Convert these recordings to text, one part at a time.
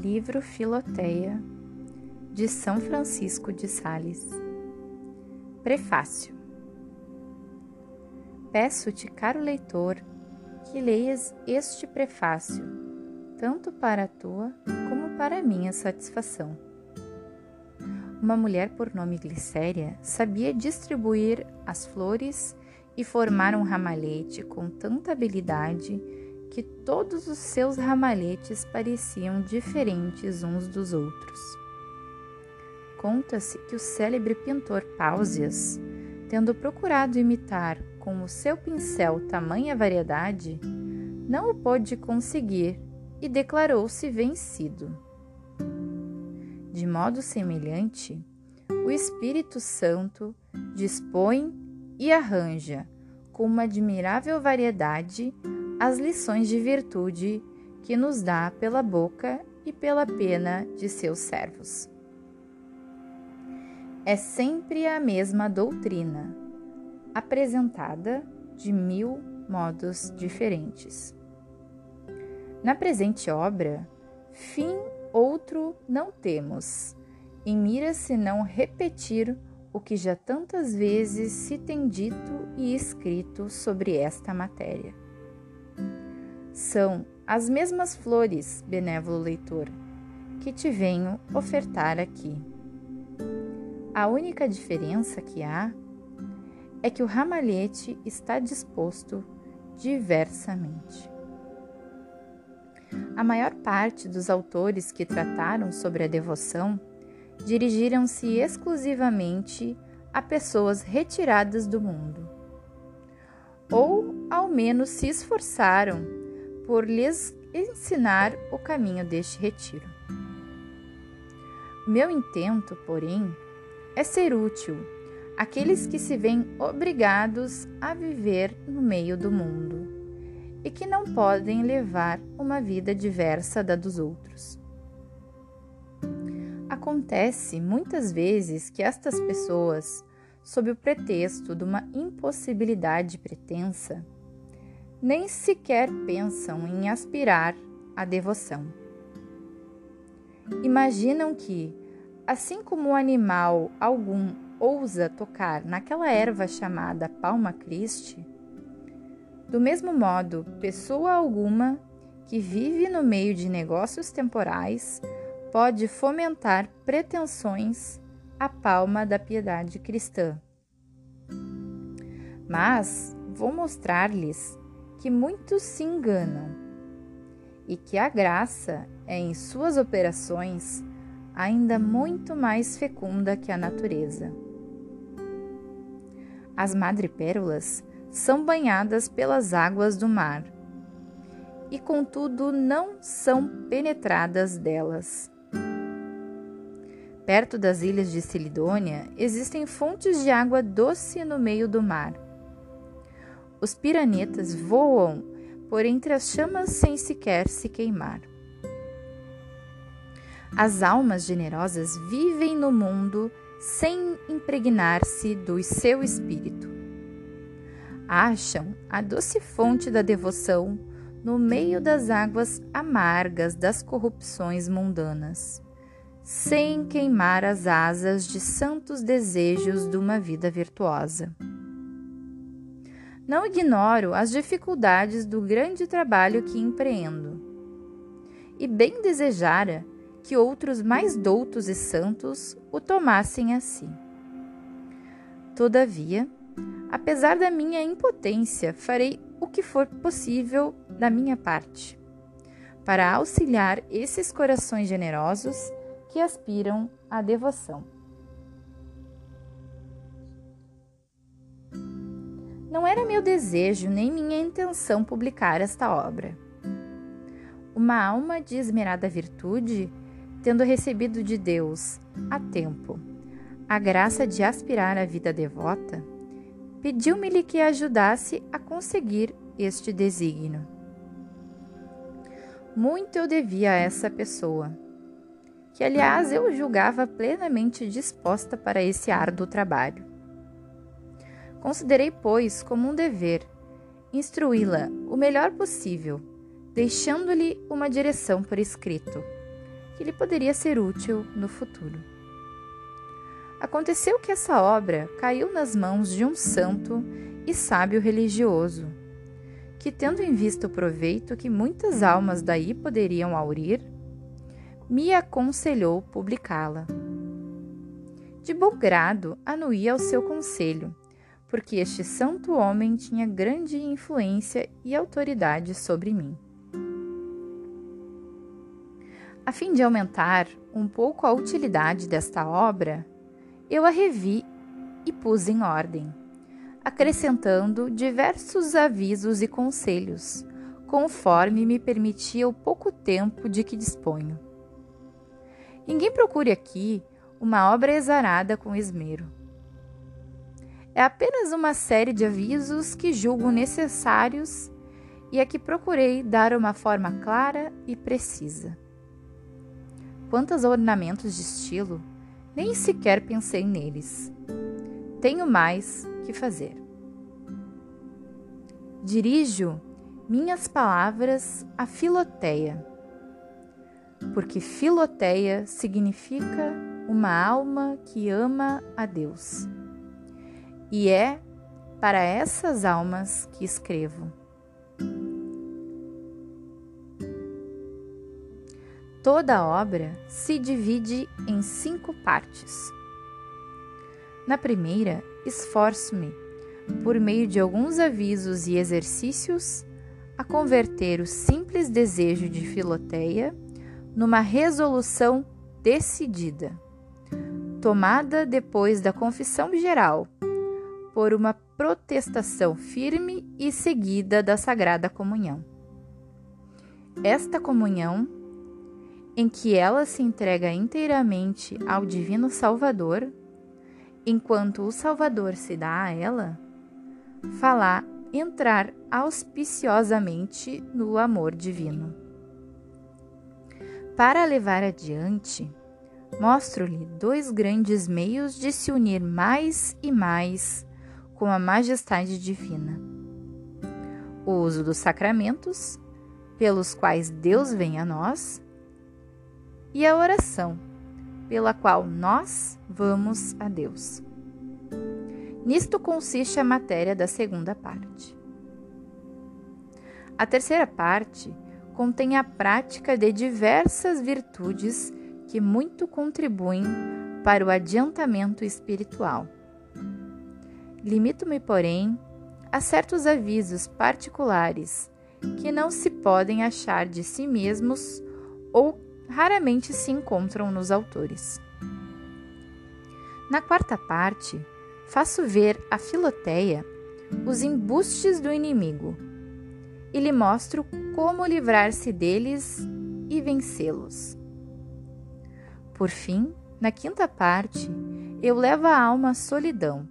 Livro Filoteia, de São Francisco de Sales. Prefácio. Peço-te, caro leitor, que leias este prefácio, tanto para a tua como para a minha satisfação. Uma mulher por nome Glicéria sabia distribuir as flores e formar um ramalhete com tanta habilidade que todos os seus ramalhetes pareciam diferentes uns dos outros. Conta-se que o célebre pintor Pausias, tendo procurado imitar com o seu pincel tamanha variedade, não o pôde conseguir e declarou-se vencido. De modo semelhante, o Espírito Santo dispõe e arranja, com uma admirável variedade, as lições de virtude que nos dá pela boca e pela pena de seus servos. É sempre a mesma doutrina, apresentada de mil modos diferentes. Na presente obra, fim outro não temos, em mira senão repetir o que já tantas vezes se tem dito e escrito sobre esta matéria. São as mesmas flores, benévolo leitor, que te venho ofertar aqui. A única diferença que há é que o ramalhete está disposto diversamente. A maior parte dos autores que trataram sobre a devoção dirigiram-se exclusivamente a pessoas retiradas do mundo, ou ao menos se esforçaram por lhes ensinar o caminho deste retiro. Meu intento, porém, é ser útil àqueles que se veem obrigados a viver no meio do mundo e que não podem levar uma vida diversa da dos outros. Acontece muitas vezes que estas pessoas, sob o pretexto de uma impossibilidade pretensa, nem sequer pensam em aspirar à devoção. Imaginam que, assim como animal algum ousa tocar naquela erva chamada palma Christi, do mesmo modo, pessoa alguma que vive no meio de negócios temporais pode fomentar pretensões à palma da piedade cristã. Mas vou mostrar-lhes que muitos se enganam e que a graça é em suas operações ainda muito mais fecunda que a natureza. As madrepérolas são banhadas pelas águas do mar e, contudo, não são penetradas delas. Perto das ilhas de Silidônia existem fontes de água doce no meio do mar os piranetas voam por entre as chamas sem sequer se queimar. As almas generosas vivem no mundo sem impregnar-se do seu espírito. Acham a doce fonte da devoção no meio das águas amargas das corrupções mundanas, sem queimar as asas de santos desejos de uma vida virtuosa. Não ignoro as dificuldades do grande trabalho que empreendo. E bem desejara que outros mais doutos e santos o tomassem assim. Todavia, apesar da minha impotência, farei o que for possível da minha parte para auxiliar esses corações generosos que aspiram à devoção. Não era meu desejo nem minha intenção publicar esta obra. Uma alma de esmerada virtude, tendo recebido de Deus, a tempo, a graça de aspirar à vida devota, pediu-me-lhe que ajudasse a conseguir este desígnio. Muito eu devia a essa pessoa, que aliás eu julgava plenamente disposta para esse árduo trabalho. Considerei, pois, como um dever instruí-la o melhor possível, deixando-lhe uma direção por escrito, que lhe poderia ser útil no futuro. Aconteceu que essa obra caiu nas mãos de um santo e sábio religioso, que, tendo em vista o proveito que muitas almas daí poderiam aurir, me aconselhou publicá-la. De bom grado anuí ao seu conselho, porque este santo homem tinha grande influência e autoridade sobre mim. A fim de aumentar um pouco a utilidade desta obra, eu a revi e pus em ordem, acrescentando diversos avisos e conselhos, conforme me permitia o pouco tempo de que disponho. Ninguém procure aqui uma obra exarada com esmero. É apenas uma série de avisos que julgo necessários e a que procurei dar uma forma clara e precisa. Quantos ornamentos de estilo, nem sequer pensei neles. Tenho mais que fazer. Dirijo minhas palavras a Filoteia, porque Filoteia significa uma alma que ama a Deus. E é para essas almas que escrevo. Toda obra se divide em cinco partes. Na primeira, esforço-me, por meio de alguns avisos e exercícios, a converter o simples desejo de Filoteia numa resolução decidida, tomada depois da confissão geral, por uma protestação firme e seguida da Sagrada Comunhão. Esta comunhão em que ela se entrega inteiramente ao Divino Salvador, enquanto o Salvador se dá a ela, falar entrar auspiciosamente no amor divino. Para levar adiante, mostro-lhe dois grandes meios de se unir mais e mais com a majestade divina: o uso dos sacramentos, pelos quais Deus vem a nós, e a oração, pela qual nós vamos a Deus. Nisto consiste a matéria da segunda parte. A terceira parte contém a prática de diversas virtudes que muito contribuem para o adiantamento espiritual. Limito-me, porém, a certos avisos particulares que não se podem achar de si mesmos ou raramente se encontram nos autores. Na quarta parte, faço ver a Filoteia os embustes do inimigo e lhe mostro como livrar-se deles e vencê-los. Por fim, na quinta parte, eu levo a alma à solidão,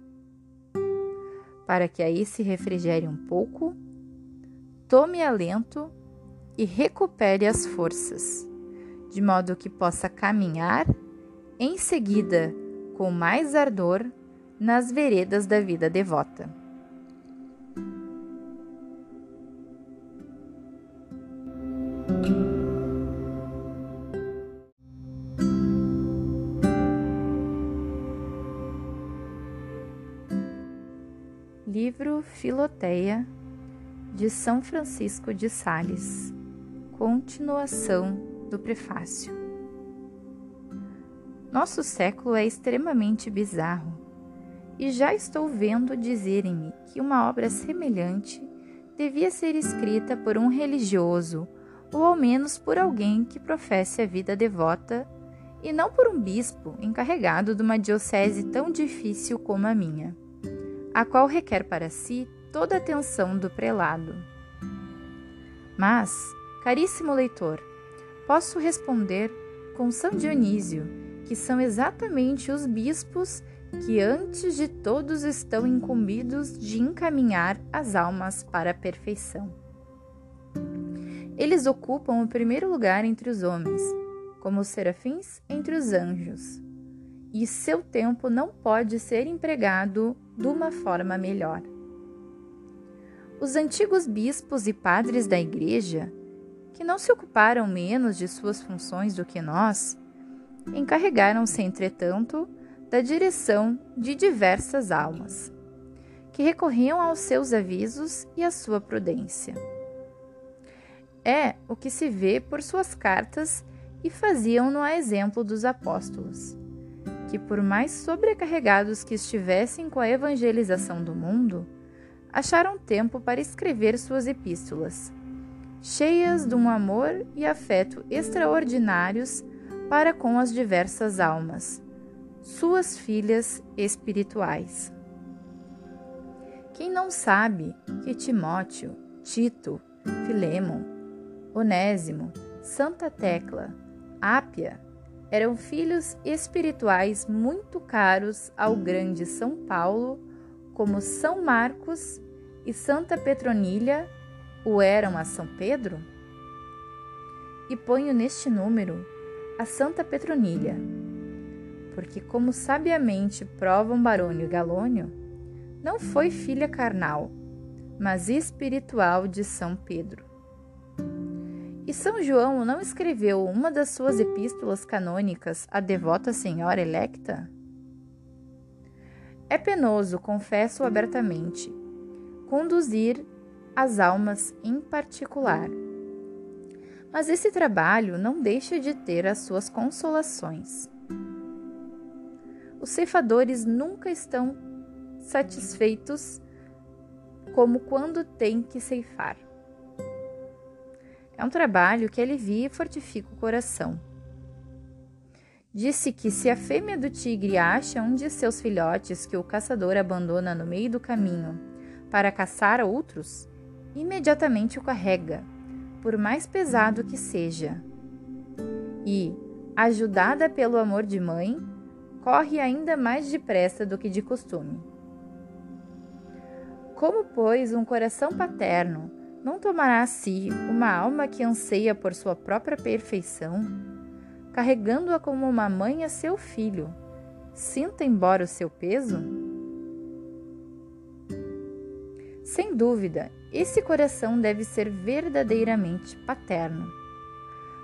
para que aí se refrigere um pouco, tome alento e recupere as forças de modo que possa caminhar em seguida com mais ardor nas veredas da vida devota. Filoteia de São Francisco de Sales. Continuação do prefácio. Nosso século é extremamente bizarro e já estou vendo dizerem-me que uma obra semelhante devia ser escrita por um religioso ou ao menos por alguém que professe a vida devota e não por um bispo encarregado de uma diocese tão difícil como a minha, a qual requer para si toda a atenção do prelado. Mas, caríssimo leitor, posso responder com São Dionísio, que são exatamente os bispos que antes de todos estão incumbidos de encaminhar as almas para a perfeição. Eles ocupam o primeiro lugar entre os homens, como os serafins entre os anjos, e seu tempo não pode ser empregado de uma forma melhor. Os antigos bispos e padres da Igreja que não se ocuparam menos de suas funções do que nós, encarregaram-se, entretanto, da direção de diversas almas, que recorriam aos seus avisos e à sua prudência. É o que se vê por suas cartas e faziam-no a exemplo dos apóstolos, que, por mais sobrecarregados que estivessem com a evangelização do mundo, acharam tempo para escrever suas epístolas, cheias de um amor e afeto extraordinários para com as diversas almas, suas filhas espirituais. Quem não sabe que Timóteo, Tito, Filemon, Onésimo, Santa Tecla, Ápia eram filhos espirituais muito caros ao grande São Paulo, como São Marcos e Santa Petronilha o eram a São Pedro? E ponho neste número a Santa Petronilha, porque, como sabiamente provam Barônio e Galônio, não foi filha carnal, mas espiritual de São Pedro. E São João não escreveu uma das suas epístolas canônicas à devota Senhora electa? É penoso, confesso abertamente, conduzir as almas em particular. Mas esse trabalho não deixa de ter as suas consolações. Os ceifadores nunca estão satisfeitos como quando têm que ceifar. É um trabalho que alivia e fortifica o coração. Disse que se a fêmea do tigre acha um de seus filhotes que o caçador abandona no meio do caminho para caçar outros, imediatamente o carrega, por mais pesado que seja. E, ajudada pelo amor de mãe, corre ainda mais depressa do que de costume. Como, pois, um coração paterno não tomará a si uma alma que anseia por sua própria perfeição, carregando-a como uma mãe a seu filho, sinta embora o seu peso? Sem dúvida, esse coração deve ser verdadeiramente paterno,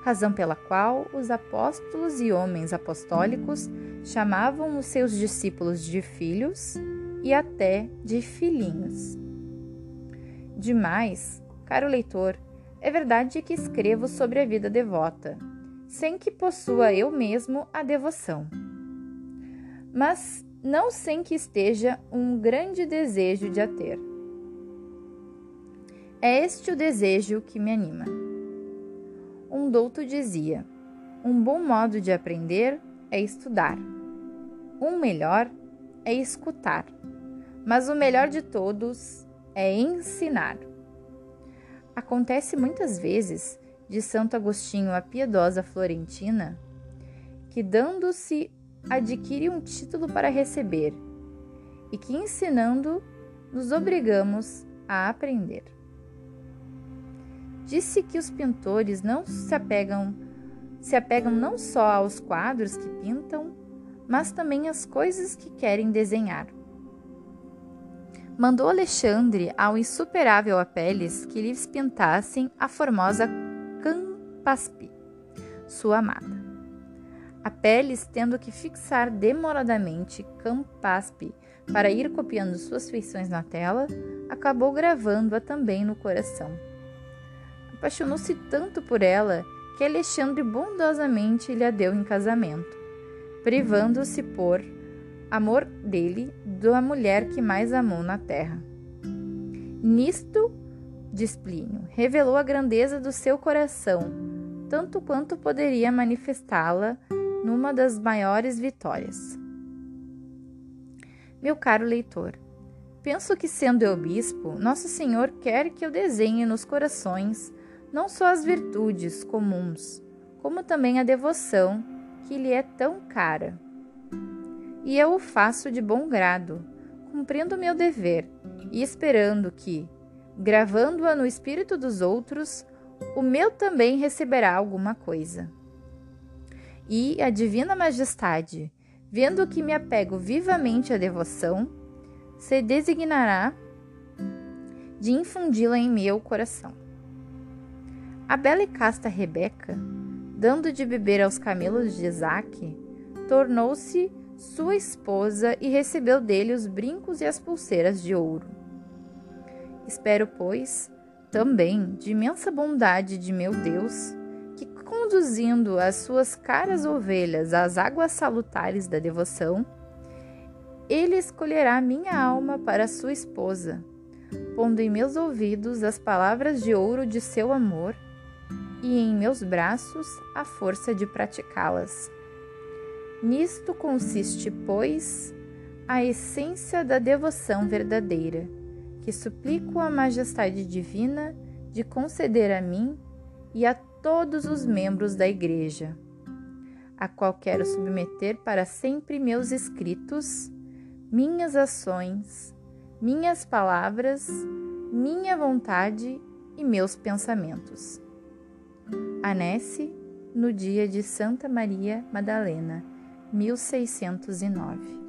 razão pela qual os apóstolos e homens apostólicos chamavam os seus discípulos de filhos e até de filhinhos. Demais, caro leitor, é verdade que escrevo sobre a vida devota, sem que possua eu mesmo a devoção. Mas não sem que esteja um grande desejo de a ter. É este o desejo que me anima. Um douto dizia: um bom modo de aprender é estudar. Um melhor é escutar. Mas o melhor de todos é ensinar. Acontece muitas vezes, de Santo Agostinho a piedosa Florentina, que dando-se adquire um título para receber e que ensinando nos obrigamos a aprender. Disse que os pintores não se apegam se apegam não só aos quadros que pintam, mas também às coisas que querem desenhar. Mandou Alexandre ao insuperável Apeles que lhes pintassem a formosa Campaspe, sua amada. Apeles, tendo que fixar demoradamente Campaspe para ir copiando suas feições na tela, acabou gravando-a também no coração apaixonou-se tanto por ela que Alexandre bondosamente lhe a deu em casamento, privando-se por amor dele da mulher que mais amou na terra. Nisto, diz Plínio, revelou a grandeza do seu coração, tanto quanto poderia manifestá-la numa das maiores vitórias. Meu caro leitor, penso que, sendo eu bispo, Nosso Senhor quer que eu desenhe nos corações não só as virtudes comuns, como também a devoção que lhe é tão cara. E eu o faço de bom grado, cumprindo meu dever e esperando que, gravando-a no espírito dos outros, o meu também receberá alguma coisa. E a Divina Majestade, vendo que me apego vivamente à devoção, se designará de infundi-la em meu coração. A bela e casta Rebeca, dando de beber aos camelos de Isaac, tornou-se sua esposa e recebeu dele os brincos e as pulseiras de ouro. Espero, pois, também de imensa bondade de meu Deus, que conduzindo as suas caras ovelhas às águas salutares da devoção, ele escolherá minha alma para sua esposa, pondo em meus ouvidos as palavras de ouro de seu amor e em meus braços a força de praticá-las. Nisto consiste, pois, a essência da devoção verdadeira, que suplico a Majestade Divina de conceder a mim e a todos os membros da Igreja, a qual quero submeter para sempre meus escritos, minhas ações, minhas palavras, minha vontade e meus pensamentos. Anesse, no dia de Santa Maria Madalena 1609.